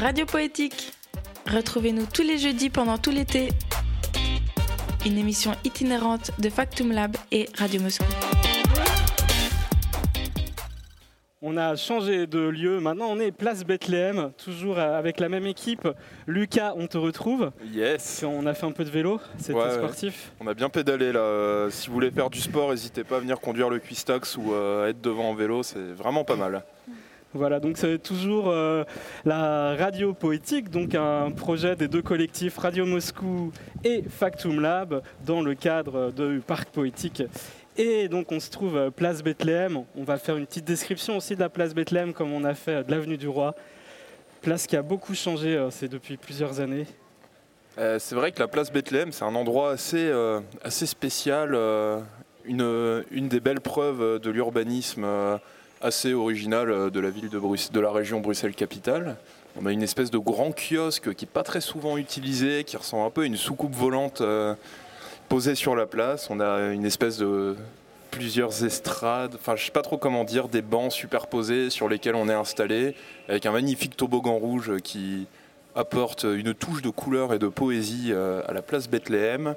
Radio Poétique. Retrouvez-nous tous les jeudis pendant tout l'été. Une émission itinérante de Factum Lab et Radio Moscou. On a changé de lieu. Maintenant, on est place Bethléem, toujours avec la même équipe. Lucas, on te retrouve. Yes. On a fait un peu de vélo. C'était Ouais, sportif. On a bien pédalé là. Euh, Si vous voulez faire du sport, n'hésitez pas à venir conduire le Quistax ou euh, être devant en vélo, c'est vraiment pas mal. Voilà, donc c'est toujours euh, la radio poétique, donc un projet des deux collectifs Radio Moscou et Factum Lab dans le cadre du parc poétique. Et donc on se trouve euh, place Bethléem. On va faire une petite description aussi de la place Bethléem comme on a fait de l'avenue du Roi. Place qui a beaucoup changé, euh, c'est depuis plusieurs années. C'est vrai que la place Bethléem, c'est un endroit assez, assez spécial, une, une des belles preuves de l'urbanisme assez original euh, de la ville de, Bruxelles, de la région Bruxelles-Capitale. On a une espèce de grand kiosque qui n'est pas très souvent utilisé, qui ressemble un peu à une soucoupe volante euh, posée sur la place. On a une espèce de plusieurs estrades, enfin je sais pas trop comment dire, des bancs superposés sur lesquels on est installé, avec un magnifique toboggan rouge qui, apporte une touche de couleur et de poésie euh, à la place Bethléem.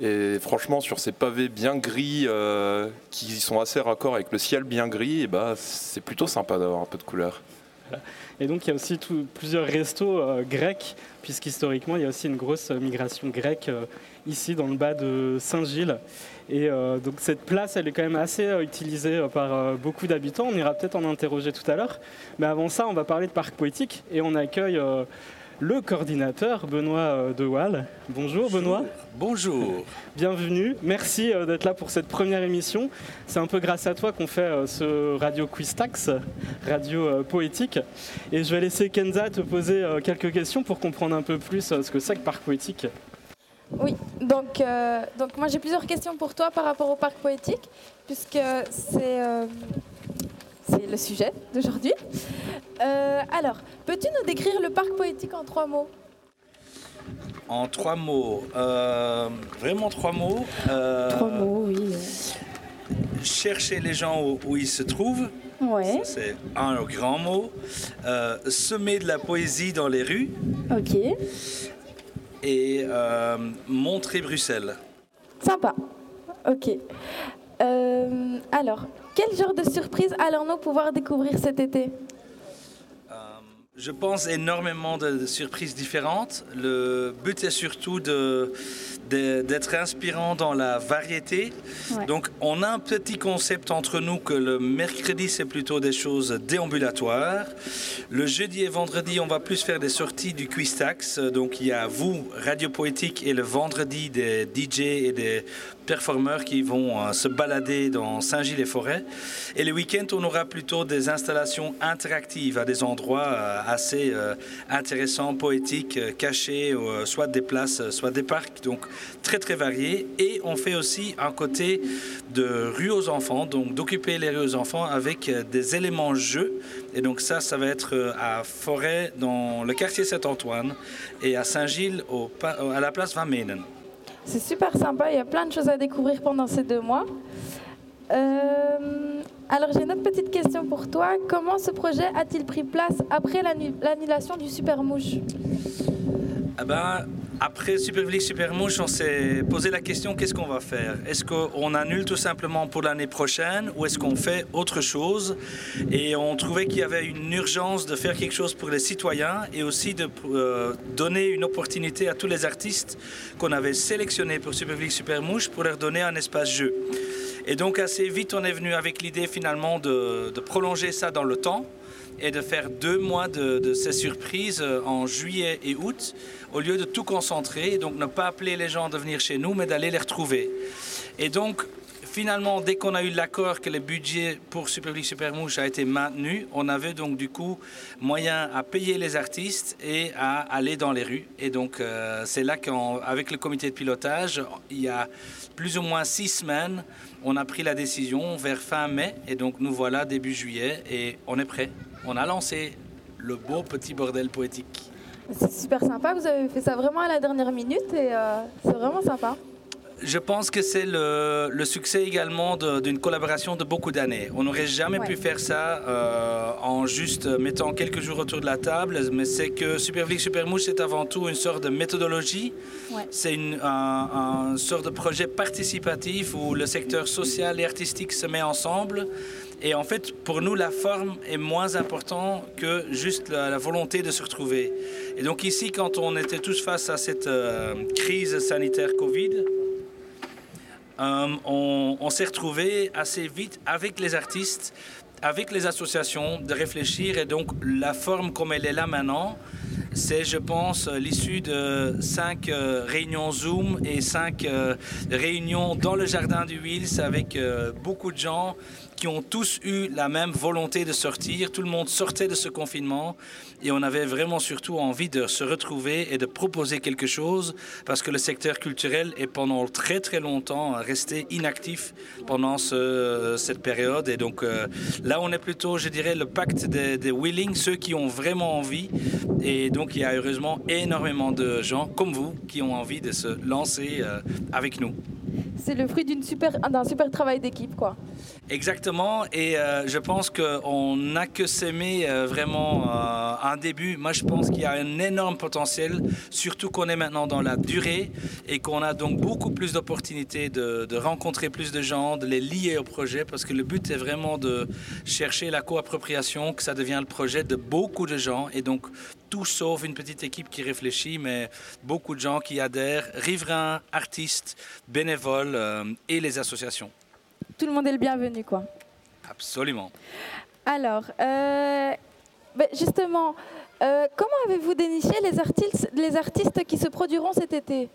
Et franchement, sur ces pavés bien gris, euh, qui sont assez raccords avec le ciel bien gris, et bah, c'est plutôt sympa d'avoir un peu de couleur. Et donc il y a aussi plusieurs restos euh, grecs, puisqu'historiquement il y a aussi une grosse euh, migration grecque ici dans le bas de Saint-Gilles. Et donc cette place, elle est quand même assez utilisée par beaucoup d'habitants. On ira peut-être en interroger tout à l'heure. Mais avant ça, on va parler de parc poétique et on accueille le coordinateur Benoît euh, Dewal. Bonjour Benoît. Bonjour. Bienvenue, merci euh, d'être là pour cette première émission. C'est un peu grâce à toi qu'on fait euh, ce Radio Quistax, radio poétique. Et je vais laisser Kenza te poser quelques questions pour comprendre un peu plus ce que c'est que Parc Poétique. Oui, donc, euh, donc moi j'ai plusieurs questions pour toi par rapport au parc poétique, puisque c'est euh, c'est le sujet d'aujourd'hui. Euh, alors, peux-tu nous décrire le parc poétique en trois mots? En trois mots, euh, vraiment trois mots. euh, Trois mots, oui. Chercher les gens où, où ils se trouvent, Ouais, ça, c'est un grand mot. Euh, semer de la poésie dans les rues ok. et euh, montrer Bruxelles. Sympa. Ok. Euh, alors, quel genre de surprise allons-nous pouvoir découvrir cet été? Euh, Je pense énormément de, de surprises différentes. Le but est surtout de- d'être inspirant dans la variété. Ouais. Donc on a un petit concept entre nous que le mercredi c'est plutôt des choses déambulatoires. Le jeudi et vendredi on va plus faire des sorties du Quistax. Donc il y a vous, Radio Poétique, et le vendredi des DJ et des performeurs qui vont euh, se balader dans Saint-Gilles-les-Forêts. Et le week-end, on aura plutôt des installations interactives à des endroits euh, assez euh, intéressants, poétiques, cachés, soit des places, soit des parcs, donc très très variés. Et on fait aussi un côté de rue aux enfants, donc d'occuper les rues aux enfants avec des éléments jeux. Et donc ça, ça va être à Forêt, dans le quartier Saint-Antoine, et à Saint-Gilles, à la place Van Menen. C'est super sympa, il y a plein de choses à découvrir pendant ces deux mois. Euh, alors j'ai une autre petite question pour toi. Comment ce projet a-t-il pris place après l'annu- l'annulation du Super Mouche? Ah ben, après Superville Supermouche, on s'est posé la question qu'est-ce qu'on va faire? Est-ce qu'on annule tout simplement pour l'année prochaine ou est-ce qu'on fait autre chose? Et on trouvait qu'il y avait une urgence de faire quelque chose pour les citoyens et aussi de euh, donner une opportunité à tous les artistes qu'on avait sélectionnés pour Superville Supermouche pour leur donner un espace jeu. Et donc assez vite, on est venu avec l'idée finalement de prolonger ça dans le temps et de faire deux mois de, ces surprises euh, en juillet et août, au lieu de tout concentrer, donc ne pas appeler les gens de venir chez nous, mais d'aller les retrouver. Et donc, finalement, dès qu'on a eu l'accord que le budget pour Superligue Supermouche a été maintenu, on avait donc du coup moyen à payer les artistes et à aller dans les rues. Et donc, euh, c'est là qu'avec le comité de pilotage, il y a plus ou moins six semaines, on a pris la décision vers fin mai. Et donc, nous voilà début juillet et on est prêt. On a lancé le beau petit bordel poétique. C'est super sympa, vous avez fait ça vraiment à la dernière minute et euh, c'est vraiment sympa. Je pense que c'est le, le, succès également d'une collaboration de beaucoup d'années. On n'aurait jamais pu faire ça euh, en juste mettant quelques jours autour de la table, mais c'est que Superflix Supermouche, c'est avant tout une sorte de méthodologie. C'est un, un sorte de projet participatif où le secteur social et artistique se met ensemble. Et en fait, pour nous, la forme est moins importante que juste la, volonté de se retrouver. Et donc ici, quand on était tous face à cette euh, crise sanitaire Covid, euh, on, s'est retrouvé assez vite avec les artistes, avec les associations, de réfléchir. Et donc la forme comme elle est là maintenant, c'est, je pense, l'issue de cinq euh, réunions Zoom et cinq réunions dans le jardin du Wills avec beaucoup de gens qui ont tous eu la même volonté de sortir. Tout le monde sortait de ce confinement et on avait vraiment surtout envie de se retrouver et de proposer quelque chose parce que le secteur culturel est pendant très très longtemps resté inactif pendant cette période. Et donc euh, là, on est plutôt, je dirais, le pacte des, willing, ceux qui ont vraiment envie. Et donc il y a heureusement énormément de gens comme vous qui ont envie de se lancer euh, avec nous. C'est le fruit d'un super, super travail d'équipe, quoi. Exactement, et euh, je pense qu'on n'a que s'aimer euh, vraiment euh, un début. Moi, je pense qu'il y a un énorme potentiel, surtout qu'on est maintenant dans la durée et qu'on a donc beaucoup plus d'opportunités de, de, rencontrer plus de gens, de les lier au projet, parce que le but est vraiment de chercher la coappropriation, que ça devient le projet de beaucoup de gens, et donc tout sauf une petite équipe qui réfléchit, mais beaucoup de gens qui adhèrent, riverains, artistes, bénévoles et les associations tout le monde est le bienvenu, quoi. Absolument. Alors, euh, ben, justement, euh, comment avez-vous déniché les artistes, les artistes qui se produiront cet été?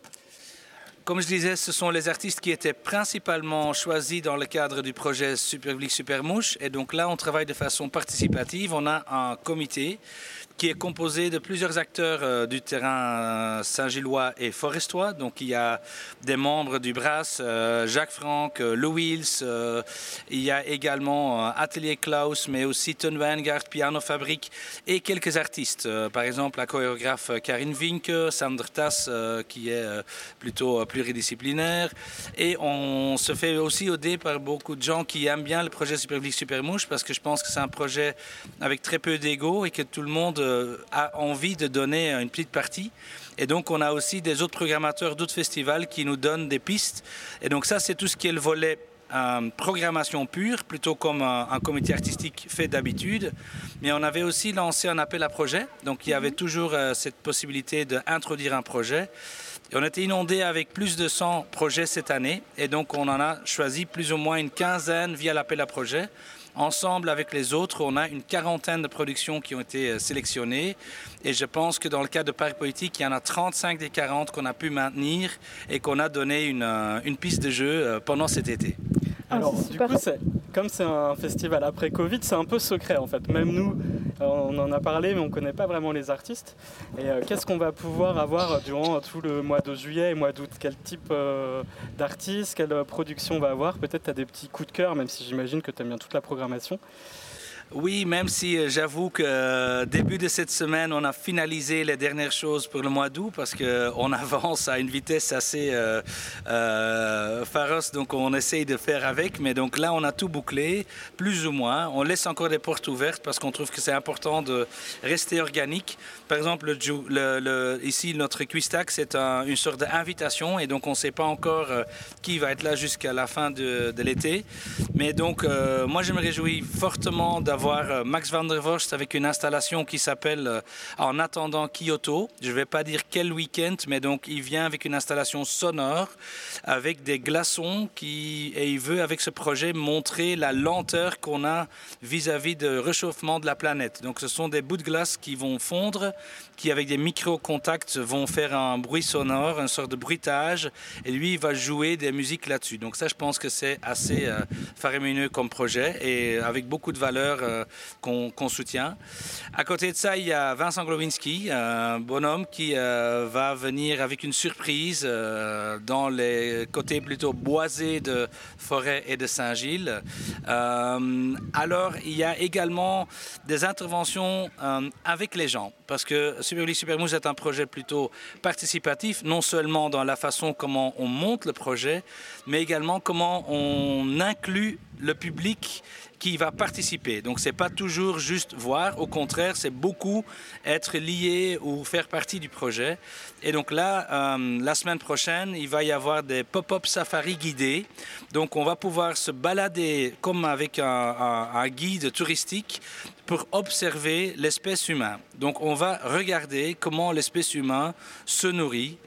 Comme je disais, ce sont les artistes qui étaient principalement choisis dans le cadre du projet Supervlic Supermouche. Et donc là, on travaille de façon participative. On a un comité qui est composé de plusieurs acteurs euh, du terrain saint-gillois et forestois. Donc il y a des membres du BRAS, euh, Jacques Franck, euh, Lou Wills, il y a également Atelier Klaus, mais aussi Ton Weingart, Piano Fabrique et quelques artistes. par exemple, la chorégraphe Karine Vinke, Sandra Tass, qui est plutôt pluridisciplinaire. Et on se fait aussi aider par beaucoup de gens qui aiment bien le projet Supervlic Supermouche parce que je pense que c'est un projet avec très peu d'ego et que tout le monde euh, a envie de donner une petite partie. Et donc, on a aussi des autres programmateurs d'autres festivals qui nous donnent des pistes. Et donc, ça, c'est tout ce qui est le volet euh, programmation pure, plutôt comme un, comité artistique fait d'habitude. Mais on avait aussi lancé un appel à projet. Donc, il y avait mhm. toujours euh, cette possibilité d'introduire un projet. Et on a été inondé avec plus de 100 projets cette année. Et donc, on en a choisi plus ou moins une quinzaine via l'appel à projet. Ensemble avec les autres, on a une quarantaine de productions qui ont été euh, sélectionnées. Et je pense que dans le cas de Paris Politique, il y en a 35 des 40 qu'on a pu maintenir et qu'on a donné une, euh, une piste de jeu euh, pendant cet été. Ah, Alors, du coup, comme c'est un festival après Covid, c'est un peu secret en fait. Même nous, euh, on en a parlé, mais on ne connaît pas vraiment les artistes. Et euh, qu'est-ce qu'on va pouvoir avoir durant tout le mois de juillet et mois d'août? Quel type euh, d'artistes, quelle production on va avoir? Peut-être tu as des petits coups de cœur, même si j'imagine que tu aimes bien toute la programmation. Oui, même si euh, j'avoue que euh, début de cette semaine, on a finalisé les dernières choses pour le mois d'août parce qu'on avance à une vitesse assez euh, euh, féroce, donc on essaye de faire avec. Mais donc là, on a tout bouclé, plus ou moins. On laisse encore des portes ouvertes parce qu'on trouve que c'est important de rester organique. Par exemple, le, ici, notre Quistac, c'est une sorte d'invitation et donc on ne sait pas encore qui va être là jusqu'à la fin de l'été. Mais donc, moi, je me réjouis fortement d'avoir voir euh, Max van der Vorst avec une installation qui s'appelle euh, En attendant Kyoto. Je ne vais pas dire quel week-end, mais donc il vient avec une installation sonore, avec des glaçons, qui, et il veut avec ce projet montrer la lenteur qu'on a vis-à-vis de réchauffement de la planète. Donc ce sont des bouts de glace qui vont fondre, qui avec des micro-contacts vont faire un bruit sonore, une sorte de bruitage, et lui il va jouer des musiques là-dessus. Donc ça je pense que c'est assez euh, faramineux comme projet et avec beaucoup de valeur euh, qu'on soutient. À côté de ça, il y a Vincent Glowinski, un bonhomme qui euh, va venir avec une surprise dans les côtés plutôt boisés de Forêt et de Saint-Gilles. alors, il y a également des interventions avec les gens, parce que Super Supermousse est un projet plutôt participatif, non seulement dans la façon comment on monte le projet, mais également comment on inclut le public qui va participer. Donc c'est pas toujours juste voir, au contraire, c'est beaucoup être lié ou faire partie du projet. Et donc là, euh, la semaine prochaine, il va y avoir des pop-up safari guidés. Donc on va pouvoir se balader comme avec un guide touristique pour observer l'espèce humaine. Donc on va regarder comment l'espèce humaine se nourrit,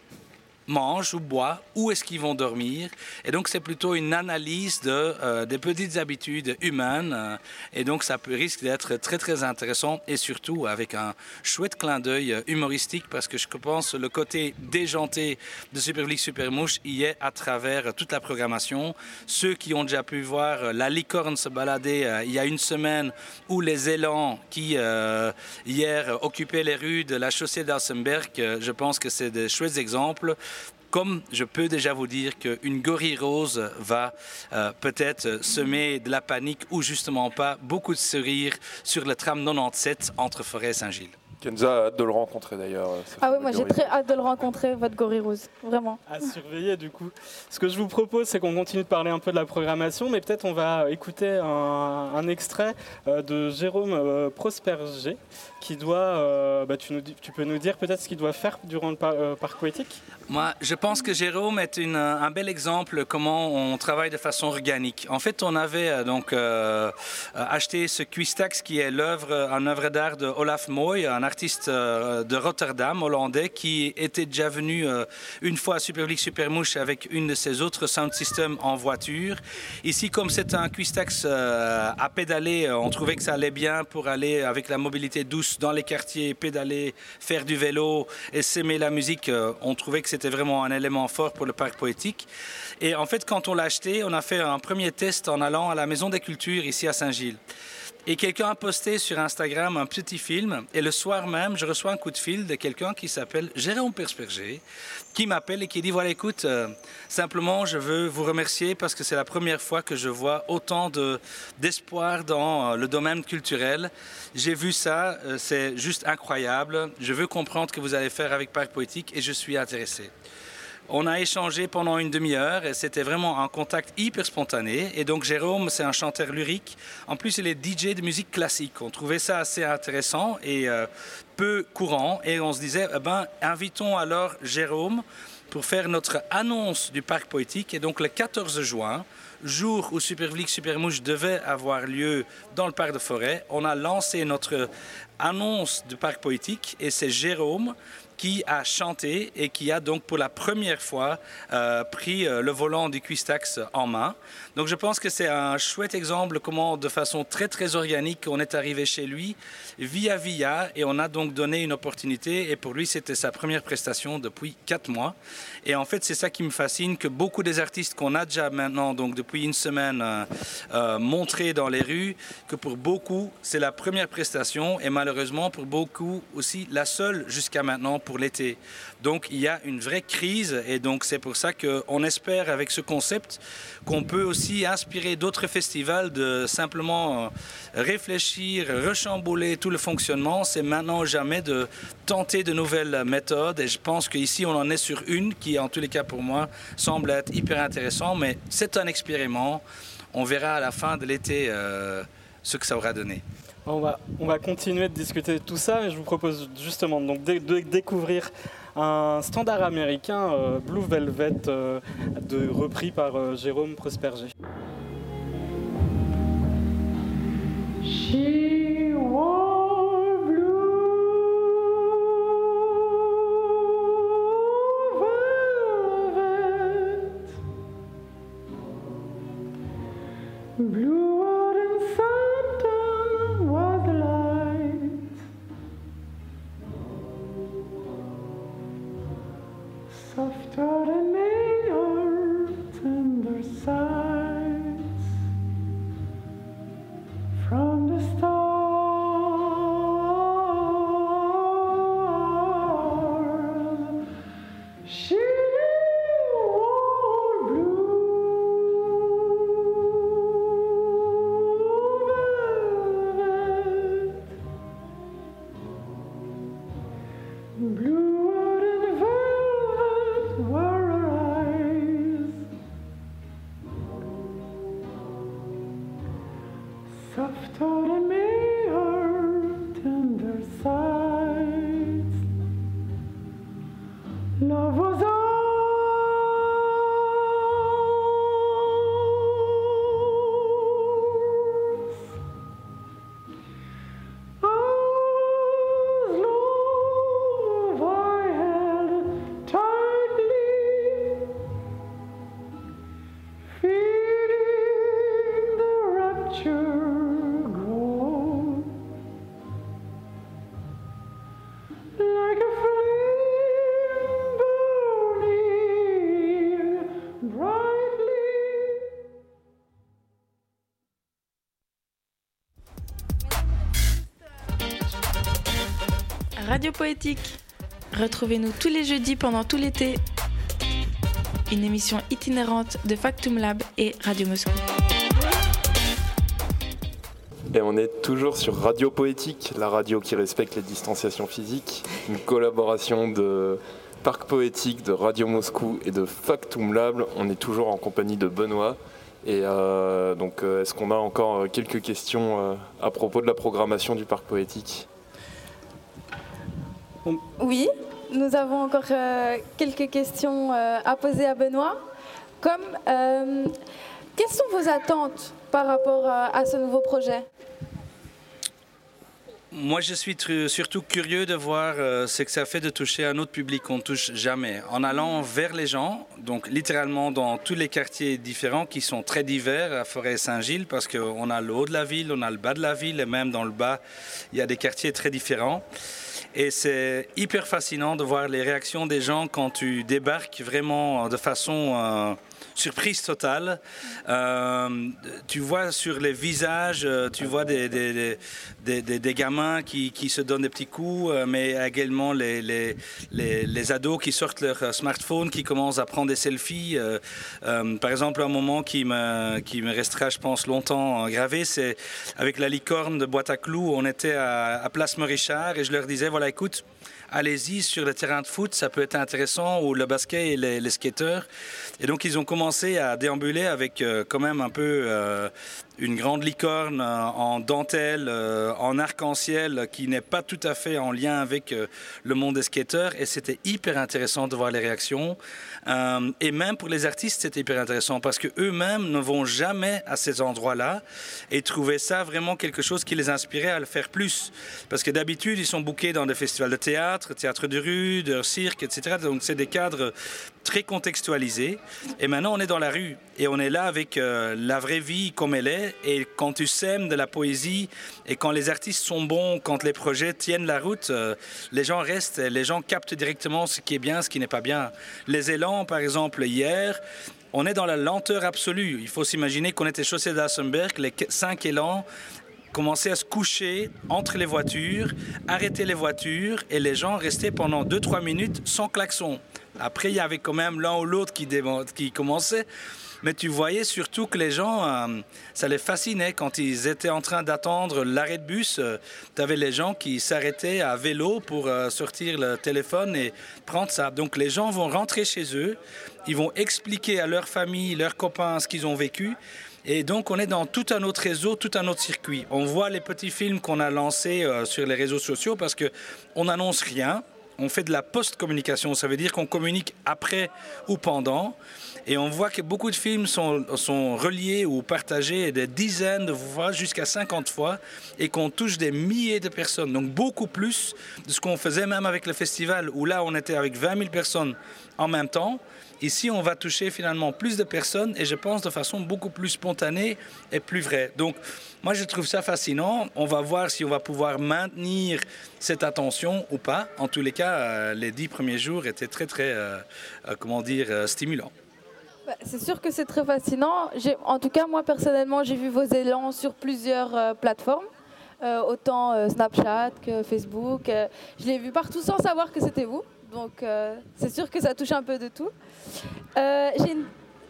mangent ou boivent, où est-ce qu'ils vont dormir. Et donc, c'est plutôt une analyse de, euh, des petites habitudes humaines. Euh, et donc, ça peut, risque d'être très, très intéressant et surtout avec un chouette clin d'œil euh, humoristique parce que je pense le côté déjanté de Super League Super Mouche y est à travers toute la programmation. Ceux qui ont déjà pu voir la licorne se balader il y a une semaine ou les élans qui, hier, occupaient les rues de la chaussée d'Alsenberg, je pense que c'est des chouettes exemples comme je peux déjà vous dire qu'une gorille rose va euh, peut-être semer de la panique ou justement pas beaucoup de sourires sur le tram 97 entre Forêt et Saint-Gilles. Kenza a hâte de le rencontrer d'ailleurs. Euh, ah oui, moi j'ai très hâte de le rencontrer, votre gorille rose, vraiment. À surveiller du coup. Ce que je vous propose, c'est qu'on continue de parler un peu de la programmation, mais peut-être on va écouter un, extrait euh, de Jérôme Prosperger, qui doit, bah, tu, peux nous dire peut-être ce qu'il doit faire durant le parc poétique? Moi, je pense que Jérôme est un bel exemple comment on travaille de façon organique. En fait, on avait euh, donc euh, acheté ce Quistax qui est l'œuvre, un œuvre d'art de Olaf Moy, un artiste euh, de Rotterdam, hollandais, qui était déjà venu une fois à Superlic Supermouche avec une de ses autres sound systems en voiture. Ici, comme c'est un Quistax à pédaler, on trouvait que ça allait bien pour aller avec la mobilité douce dans les quartiers, pédaler, faire du vélo et s'aimer la musique. On trouvait que c'était vraiment un élément fort pour le parc poétique. Et en fait, quand on l'a acheté, on a fait un premier test en allant à la Maison des Cultures ici à Saint-Gilles. Et quelqu'un a posté sur Instagram un petit film. Et le soir même, je reçois un coup de fil de quelqu'un qui s'appelle Jérôme Persperger, qui m'appelle et qui dit Voilà, écoute, euh, simplement, je veux vous remercier parce que c'est la première fois que je vois autant d'espoir dans euh, le domaine culturel. J'ai vu ça, euh, c'est juste incroyable. Je veux comprendre ce que vous allez faire avec Parc Poétique et je suis intéressé. On a échangé pendant une demi-heure et c'était vraiment un contact hyper spontané. Et donc Jérôme, c'est un chanteur lyrique. En plus, il est DJ de musique classique. On trouvait ça assez intéressant et euh, peu courant. Et on se disait, eh ben, invitons alors Jérôme pour faire notre annonce du parc poétique. Et donc le 14 juin, jour où Supervlick Supermouche devait avoir lieu dans le parc de forêt, on a lancé notre annonce du parc poétique et c'est Jérôme qui a chanté et qui a donc pour la première fois euh, pris euh, le volant du Quistax en main. Donc je pense que c'est un chouette exemple comment de façon très très organique on est arrivé chez lui via via et on a donc donné une opportunité et pour lui c'était sa première prestation depuis quatre mois et en fait c'est ça qui me fascine que beaucoup des artistes qu'on a déjà maintenant donc depuis une semaine euh, montrés dans les rues que pour beaucoup c'est la première prestation et malheureusement pour beaucoup aussi la seule jusqu'à maintenant pour l'été. Donc il y a une vraie crise et donc c'est pour ça qu'on espère avec ce concept qu'on peut aussi inspirer d'autres festivals de simplement euh, réfléchir, rechambouler tout le fonctionnement. C'est maintenant ou jamais de tenter de nouvelles méthodes et je pense qu'ici on en est sur une qui en tous les cas pour moi semble être hyper intéressant mais c'est un expériment. On verra à la fin de l'été euh, ce que ça aura donné. On va, on va continuer de discuter de tout ça, et je vous propose justement donc de, découvrir un standard américain, euh, Blue Velvet, euh, de, repris par euh, Jérôme Prosperger. Radio Poétique. Retrouvez-nous tous les jeudis pendant tout l'été. Une émission itinérante de Factum Lab et Radio Moscou. Et on est toujours sur Radio Poétique, la radio qui respecte les distanciations physiques, une collaboration de Parc Poétique, de Radio Moscou et de Factum Lab. On est toujours en compagnie de Benoît. Et euh, donc, euh, est-ce qu'on a encore quelques questions euh, à propos de la programmation du Parc Poétique? Oui, nous avons encore quelques questions à poser à Benoît. Comme, quelles sont vos attentes par rapport à ce nouveau projet? Moi, je suis surtout curieux de voir euh, ce que ça fait de toucher un autre public qu'on ne touche jamais. En allant vers les gens, donc littéralement dans tous les quartiers différents qui sont très divers à Forêt-Saint-Gilles, parce qu'on a le haut de la ville, on a le bas de la ville, et même dans le bas, il y a des quartiers très différents. Et c'est hyper fascinant de voir les réactions des gens quand tu débarques vraiment de façon... Surprise totale. Euh, tu vois sur les visages, euh, tu vois des, des, des, gamins qui, qui, se donnent des petits coups, euh, mais également les, les, les, ados qui sortent leur smartphone, qui commencent à prendre des selfies. par exemple, un moment qui me, qui me restera, je pense, longtemps gravé, c'est avec la licorne de Boîte à Clous. On était à, à Place Morichard et je leur disais, voilà, écoute, allez-y sur le terrain de foot, ça peut être intéressant, ou le basket et les, skateurs. Et donc ils ont commencé à déambuler avec euh, quand même un peu euh, une grande licorne euh, en dentelle, en arc-en-ciel, qui n'est pas tout à fait en lien avec le monde des skateurs. Et c'était hyper intéressant de voir les réactions. et même pour les artistes, c'était hyper intéressant parce que eux-mêmes ne vont jamais à ces endroits-là et trouvaient ça vraiment quelque chose qui les inspirait à le faire plus. Parce que d'habitude, ils sont bookés dans des festivals de théâtre théâtre, de rue, de cirque, etc. Donc c'est des cadres très contextualisés. Et maintenant on est dans la rue et on est là avec euh, la vraie vie comme elle est. Et quand tu sèmes de la poésie et quand les artistes sont bons, quand les projets tiennent la route, euh, les gens restent, les gens captent directement ce qui est bien, ce qui n'est pas bien. Les élans, par exemple, hier, on est dans la lenteur absolue. Il faut s'imaginer qu'on était chaussé d'Assenberg, les cinq élans commençaient à se coucher entre les voitures, arrêter les voitures et les gens restaient pendant 2-3 minutes sans klaxon. Après, il y avait quand même l'un ou l'autre qui, qui commençait. Mais tu voyais surtout que les gens, euh, ça les fascinait quand ils étaient en train d'attendre l'arrêt de bus. Euh, tu avais les gens qui s'arrêtaient à vélo pour euh, sortir le téléphone et prendre ça. Donc les gens vont rentrer chez eux, ils vont expliquer à leur famille, leurs copains ce qu'ils ont vécu. Et donc, on est dans tout un autre réseau, tout un autre circuit. On voit les petits films qu'on a lancés euh, sur les réseaux sociaux parce qu'on n'annonce rien. On fait de la post-communication. Ça veut dire qu'on communique après ou pendant. Et on voit que beaucoup de films sont, reliés ou partagés des dizaines de fois, jusqu'à 50 fois, et qu'on touche des milliers de personnes. Donc beaucoup plus de ce qu'on faisait même avec le festival, où là on était avec 20 000 personnes en même temps. Ici, on va toucher finalement plus de personnes et je pense de façon beaucoup plus spontanée et plus vraie. Donc, moi, je trouve ça fascinant. On va voir si on va pouvoir maintenir cette attention ou pas. En tous les cas, euh, les dix premiers jours étaient très, très, euh, euh, comment dire, stimulants. Bah, c'est sûr que c'est très fascinant. En tout cas, moi personnellement, j'ai vu vos élans sur plusieurs plateformes. autant Snapchat que Facebook. je l'ai vu partout sans savoir que c'était vous. Donc euh, c'est sûr que ça touche un peu de tout. Euh, j'ai une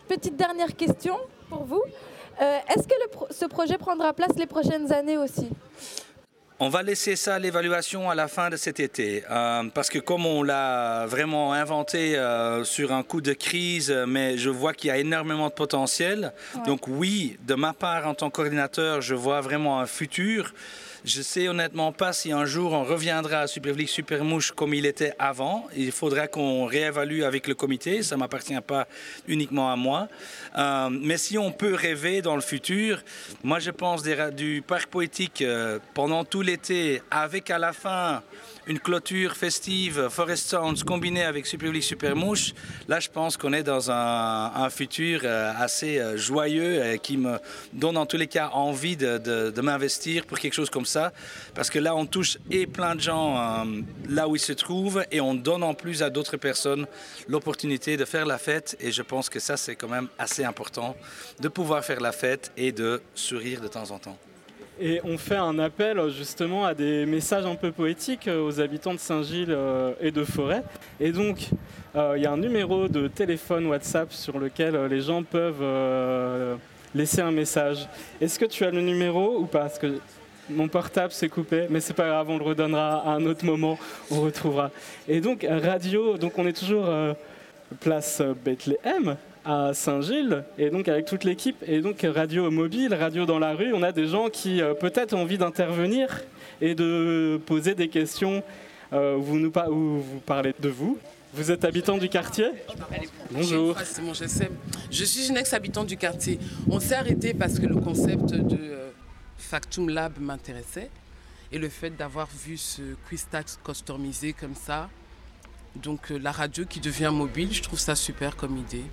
petite dernière question pour vous. Euh, est-ce que ce projet prendra place les prochaines années aussi? On va laisser ça à l'évaluation à la fin de cet été, euh, parce que comme on l'a vraiment inventé euh, sur un coup de crise, mais je vois qu'il y a énormément de potentiel. Donc oui, de ma part en tant que coordinateur, je vois vraiment un futur. Je sais honnêtement pas si un jour on reviendra à Superflic Supermouche comme il était avant. Il faudra qu'on réévalue avec le comité. Ça m'appartient pas uniquement à moi. Euh, mais si on peut rêver dans le futur, moi je pense du parc poétique euh, pendant tout l'été, avec à la fin une clôture festive Forest Sounds combinée avec Superflic Supermouche. Là, je pense qu'on est dans un, futur euh, assez joyeux et qui me donne en tous les cas envie de m'investir pour quelque chose comme ça parce que là, on touche et plein de gens euh, là où ils se trouvent, et on donne en plus à d'autres personnes l'opportunité de faire la fête, et je pense que ça, c'est quand même assez important, de pouvoir faire la fête et de sourire de temps en temps. Et on fait un appel justement à des messages un peu poétiques euh, aux habitants de Saint-Gilles euh, et de Forêt. Et donc, il y a un numéro de téléphone WhatsApp sur lequel les gens peuvent laisser un message. Est-ce que tu as le numéro ou pas? Mon portable s'est coupé, mais c'est pas grave, on le redonnera à un autre moment, on retrouvera. Et donc, radio, donc on est toujours euh, place Bethléem à Saint-Gilles, et donc avec toute l'équipe, et donc radio mobile, radio dans la rue, on a des gens qui euh, peut-être ont envie d'intervenir et de poser des questions euh, vous nous vous parlez de vous. Vous êtes habitant du quartier? Bonjour. Je suis une ex-habitant du quartier. On s'est arrêté parce que le concept de Factum Lab m'intéressait. Et le fait d'avoir vu ce Quistax customisé comme ça, donc euh, la radio qui devient mobile, je trouve ça super comme idée.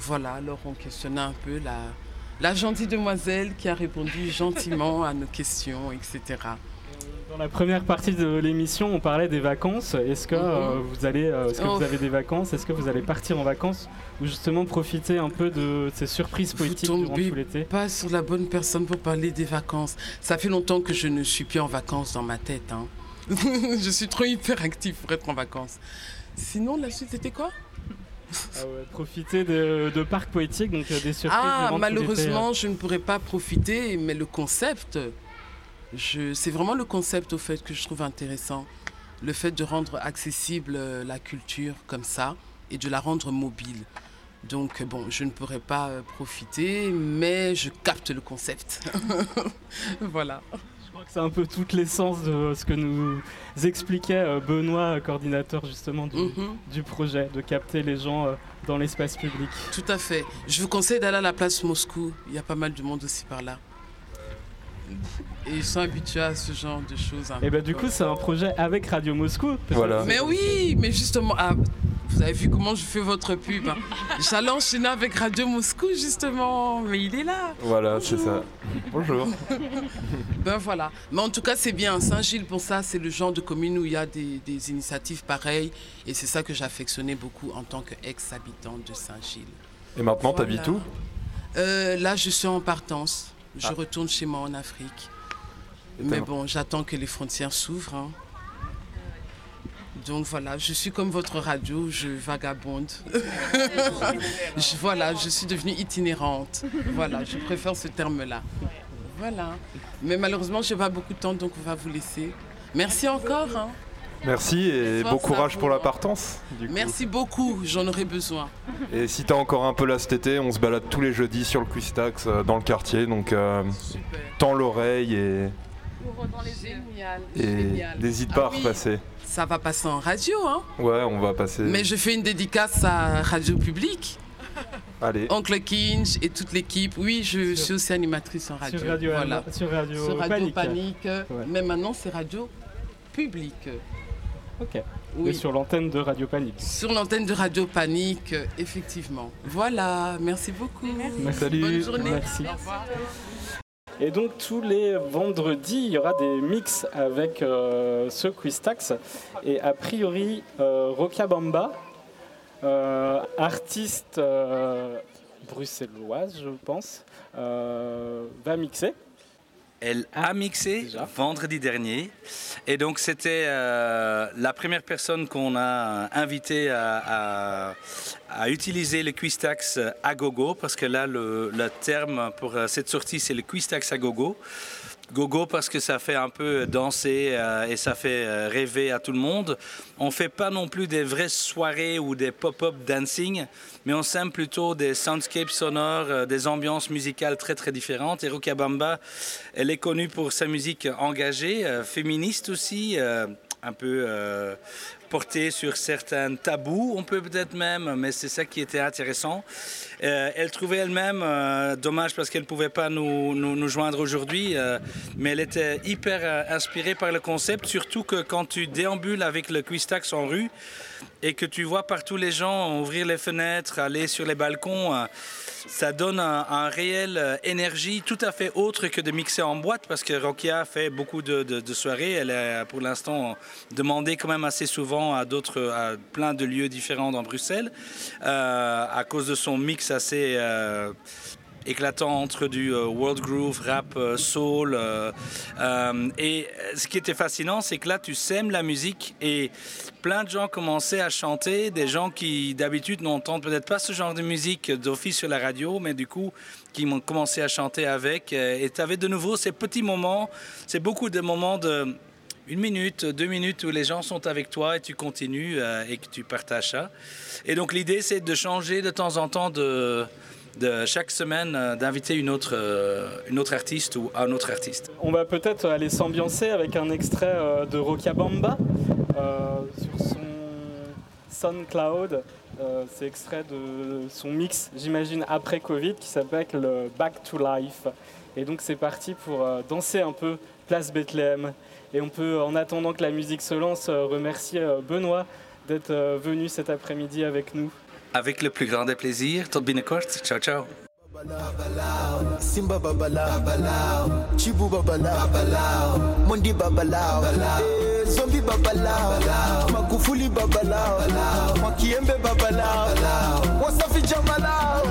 Voilà, alors on questionnait un peu la gentille demoiselle qui a répondu gentiment à nos questions, etc. Dans la première partie de l'émission, on parlait des vacances. Est-ce que, euh, mhm. vous, allez, euh, est-ce que vous oh. avez des vacances? Est-ce que vous allez partir en vacances? Ou justement profiter un peu de ces surprises politiques durant tout l'été? Pas sur la bonne personne pour parler des vacances. Ça fait longtemps que je ne suis plus en vacances dans ma tête. Hein. je suis trop hyperactif pour être en vacances. Sinon, la suite, c'était quoi? Ah profiter de, de parcs poétiques, donc euh, des surprises. Ah, malheureusement, je ne pourrais pas profiter, mais le concept, c'est vraiment le concept au fait que je trouve intéressant. Le fait de rendre accessible euh, la culture comme ça et de la rendre mobile. Donc bon, je ne pourrais pas euh, profiter, mais je capte le concept. voilà. Je crois que c'est un peu toute l'essence de ce que nous expliquait euh, Benoît, coordinateur justement du, mhm. du projet, de capter les gens dans l'espace public. Tout à fait. Je vous conseille d'aller à la place Moscou. Il y a pas mal de monde aussi par là. Et ils sont habitués à ce genre de choses. Et ben du coup, c'est un projet avec Radio Moscou. Voilà. Mais oui, mais justement, ah, vous avez vu comment je fais votre pub. Hein. J'allais enchaîner avec Radio Moscou, justement, mais il est là. Voilà, c'est ça. Bonjour. ben voilà. Mais en tout cas, c'est bien. Saint-Gilles, pour ça, c'est le genre de commune où il y a des, initiatives pareilles. Et c'est ça que j'affectionnais beaucoup en tant qu'ex-habitant de Saint-Gilles. Et maintenant, tu t'habites où? Euh, Là, je suis en partance. Je ah. retourne chez moi en Afrique. Mais bon, j'attends que les frontières s'ouvrent. Hein. Donc voilà, je suis comme votre radio, je vagabonde. je, voilà, je suis devenue itinérante. Voilà, je préfère ce terme-là. Voilà. Mais malheureusement, je n'ai pas beaucoup de temps, donc on va vous laisser. Merci encore. Hein. Merci et bon courage pour la partance. Merci beaucoup, j'en aurai besoin. Et si tu as encore un peu là cet été, on se balade tous les jeudis sur le Quistax euh, dans le quartier, donc euh, tends l'oreille et. Et n'hésite pas à ah repasser. Ça va passer en radio, hein Ouais, on va passer. Mais je fais une dédicace à Radio Public. Allez. Oncle Kinch et toute l'équipe. Oui, je suis aussi animatrice en radio. Sur Radio, voilà. sur radio, Panique. Mais maintenant, c'est Radio Public. Ok. Oui. Et sur l'antenne de Radio Panique. Sur l'antenne de Radio Panique, effectivement. Voilà, merci beaucoup. Merci. Salut. Bonne journée. Merci. Et donc tous les vendredis, il y aura des mix avec euh, ce Quistax. Et a priori, euh, Bamba, euh, artiste euh, bruxelloise, je pense, va mixer. Elle a mixé vendredi dernier. Et donc, c'était euh, la première personne qu'on a invitée à, utiliser le Quistax à gogo, parce que là, le, terme pour euh, cette sortie, c'est le Quistax à gogo. Gogo parce que ça fait un peu danser euh, et ça fait euh, rêver à tout le monde. On fait pas non plus des vraies soirées ou des pop-up dancing, mais on sème plutôt des soundscapes sonores, euh, des ambiances musicales très très différentes. Et Rokabamba, elle est connue pour sa musique engagée, féministe aussi, un peu portée sur certains tabous, on peut peut-être même, mais c'est ça qui était intéressant. Euh, elle trouvait elle-même, euh, dommage parce qu'elle ne pouvait pas nous, nous, joindre aujourd'hui, euh, mais elle était hyper inspirée par le concept, surtout que quand tu déambules avec le Quistax en rue et que tu vois partout les gens ouvrir les fenêtres, aller sur les balcons, ça donne un, réel énergie tout à fait autre que de mixer en boîte parce que Rokia fait beaucoup de, soirées. Elle est pour l'instant demandée quand même assez souvent à d'autres, à plein de lieux différents dans Bruxelles à cause de son mix assez euh, éclatant entre du euh, world groove, rap, euh, soul. et ce qui était fascinant, c'est que là, tu sèmes la musique et plein de gens commençaient à chanter, des gens qui d'habitude n'entendent peut-être pas ce genre de musique d'office sur la radio, mais du coup, qui m'ont commencé à chanter avec. Et tu avais de nouveau ces petits moments, c'est beaucoup de moments de une minute, deux minutes où les gens sont avec toi et tu continues et que tu partages ça. Et donc l'idée, c'est de changer de temps en temps de, chaque semaine euh, d'inviter une autre, euh, une autre artiste ou un autre artiste. On va peut-être aller s'ambiancer avec un extrait euh, de Bamba sur son SoundCloud. c'est extrait de son mix, j'imagine, après Covid, qui s'appelle le Back to Life. Et donc c'est parti pour danser un peu Place Bethléem. Et on peut, en attendant que la musique se lance, remercier Benoît d'être euh, venu cet après-midi avec nous. Avec le plus grand des plaisirs. Tot binnenkort. Ciao, ciao. Simba babalao, Chibu babalao, Mondi babalao, Zombi babalao, Magufuli babalao, Makiembe babalao, Wasafi jamalao.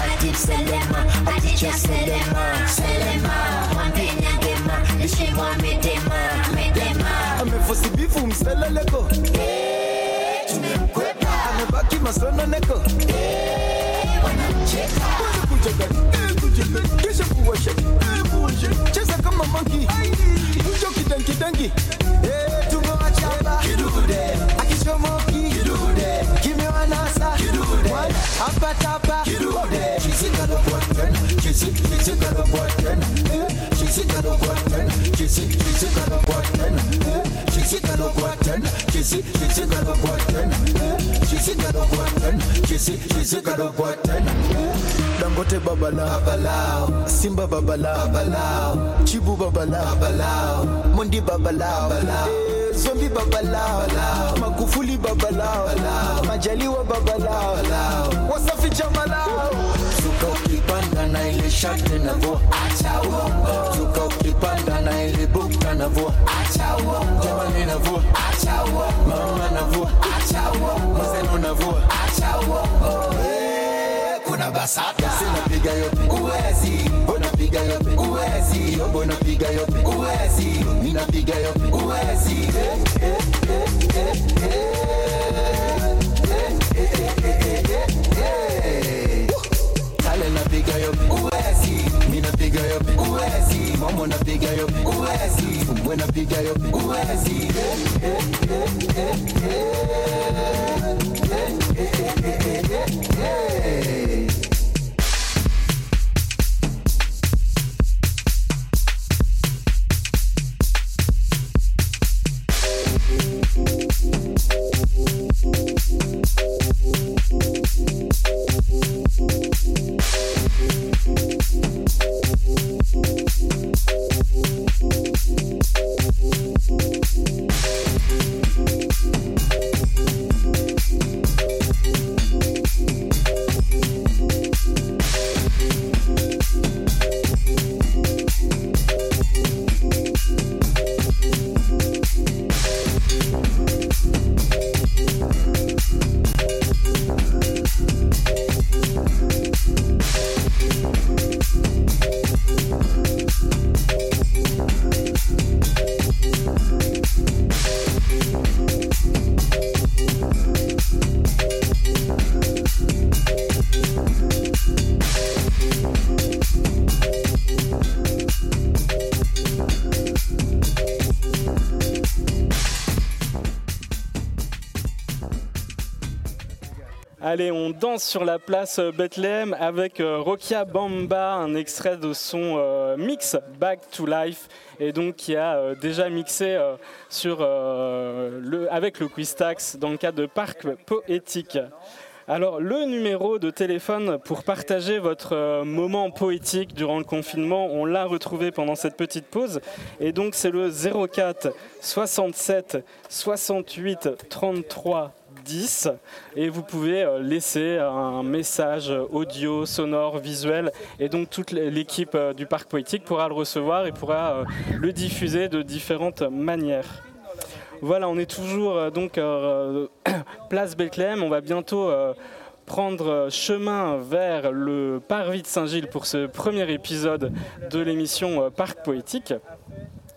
Adib Selema, Adija Selema, Selema, Mwambenya Gema, Lishimwa Medema, Medema. Amefosi bifu mseleleko. masana neko. Kwanza kucheka monkey a boyfriend she's a boyfriend apatapa dangote babalao simba babalao chibu babalao mondi babalao zombi babalao magufuli babalao majaliwa babalao wasafi jamalao suka ukipanda na ile shate na vo acha uongo na ile bukta na vo acha jamani na vo acha mama na vo acha uongo mzeno na vo acha uongo kuna basata uwezi uwezi yobo uwezi uwezi eh, eh, eh, eh, eh. Wesley. Allez, on danse sur la place Bethlehem avec euh, Rokia Bamba, un extrait de son euh, mix Back to Life, et donc qui a euh, déjà mixé sur, avec le Quistax dans le cadre de Parc Poétique. Alors, le numéro de téléphone pour partager votre moment poétique durant le confinement, on l'a retrouvé pendant cette petite pause. Et donc, c'est le 04 67 68 33 10 et vous pouvez euh, laisser un message audio, sonore, visuel et donc toute l'équipe euh, du parc poétique pourra le recevoir et pourra euh, le diffuser de différentes manières. Voilà, on est toujours donc place Bethléem, on va bientôt prendre chemin vers le parvis de Saint-Gilles pour ce premier épisode de l'émission Parc Poétique.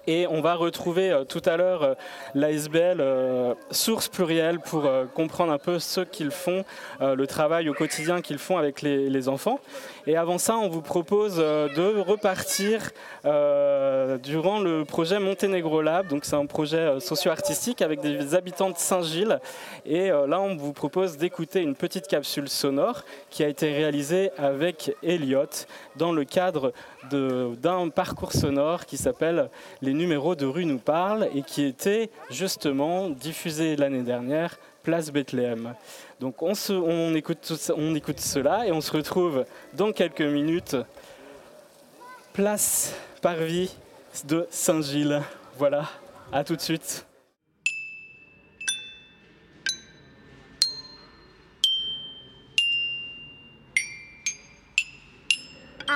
Et on va retrouver euh, tout à l'heure euh, l'ASBL euh, source plurielle pour comprendre un peu ce qu'ils font, le travail au quotidien qu'ils font avec les, enfants. Et avant ça, on vous propose de repartir durant le projet Monténégro Lab. Donc c'est un projet socio-artistique avec des habitants de Saint-Gilles. Et là, on vous propose d'écouter une petite capsule sonore qui a été réalisée avec Elliot dans le cadre d'un parcours sonore qui s'appelle Les numéros de rue nous parlent et qui était justement diffusé l'année dernière, Place Bethléem. Donc on, écoute on écoute cela et on se retrouve dans quelques minutes, Place Parvis de Saint-Gilles. Voilà, à tout de suite.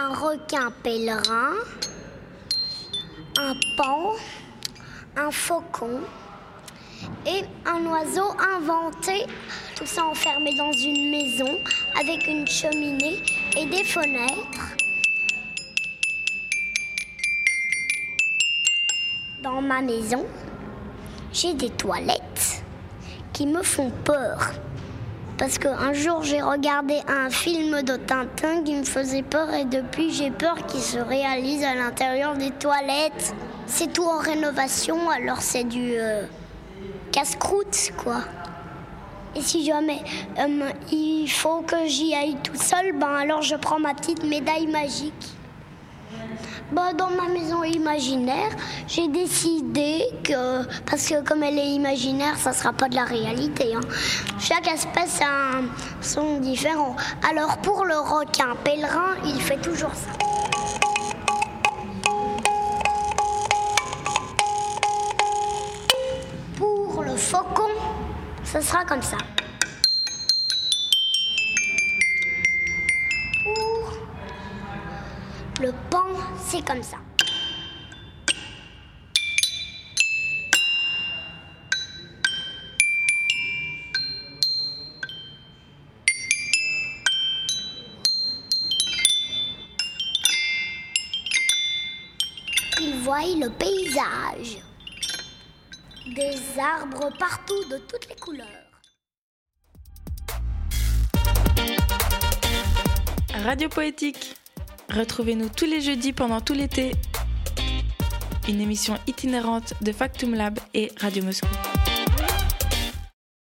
Un requin pèlerin, un pan, un faucon et un oiseau inventé, tout ça enfermé dans une maison avec une cheminée et des fenêtres. Dans ma maison, j'ai des toilettes qui me font peur parce qu'un jour j'ai regardé un film de Tintin qui me faisait peur et depuis j'ai peur qu'il se réalise à l'intérieur des toilettes. C'est tout en rénovation, alors c'est du euh, casse-croûte quoi. Et si jamais euh, il faut que j'y aille tout seul, ben alors je prends ma petite médaille magique. Bah, dans ma maison imaginaire, j'ai décidé que, parce que comme elle est imaginaire, ça sera pas de la réalité. Hein. Chaque espèce a un son différent. Alors pour le requin pèlerin, il fait toujours ça. Pour le faucon, ça sera comme ça. C'est comme ça. Il voit le paysage. Des arbres partout de toutes les couleurs. Radio Poétique Retrouvez-nous tous les jeudis pendant tout l'été. Une émission itinérante de Factum Lab et Radio Moscou.